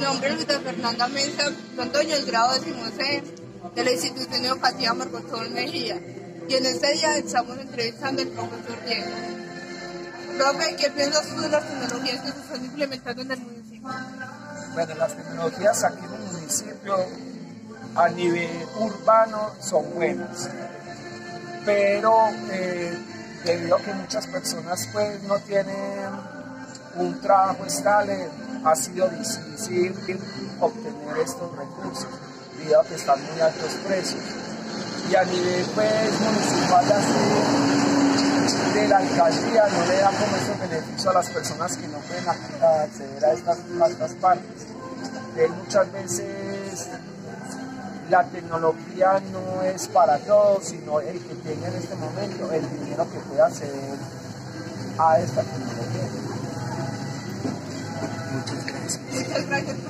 Mi nombre es Luisa Fernanda Mesa, Londoño, el grado décimo C de la institución educativa Marcotón Mejía. Y en este día estamos entrevistando al profesor Diego. Profe, ¿qué piensas tú de las tecnologías que se están implementando en el municipio? Bueno, las tecnologías aquí en el municipio a nivel urbano son buenas, pero eh, debido a que muchas personas pues no tienen un trabajo estable, ha sido difícil obtener estos recursos debido a que están muy altos precios. Y a nivel pues, municipal así, de la alcaldía no le da como ese beneficio a las personas que no pueden acceder a estas, a partes. De muchas veces la tecnología no es para todos, sino el que tiene en este momento el dinero que pueda acceder a esta tecnología. like it.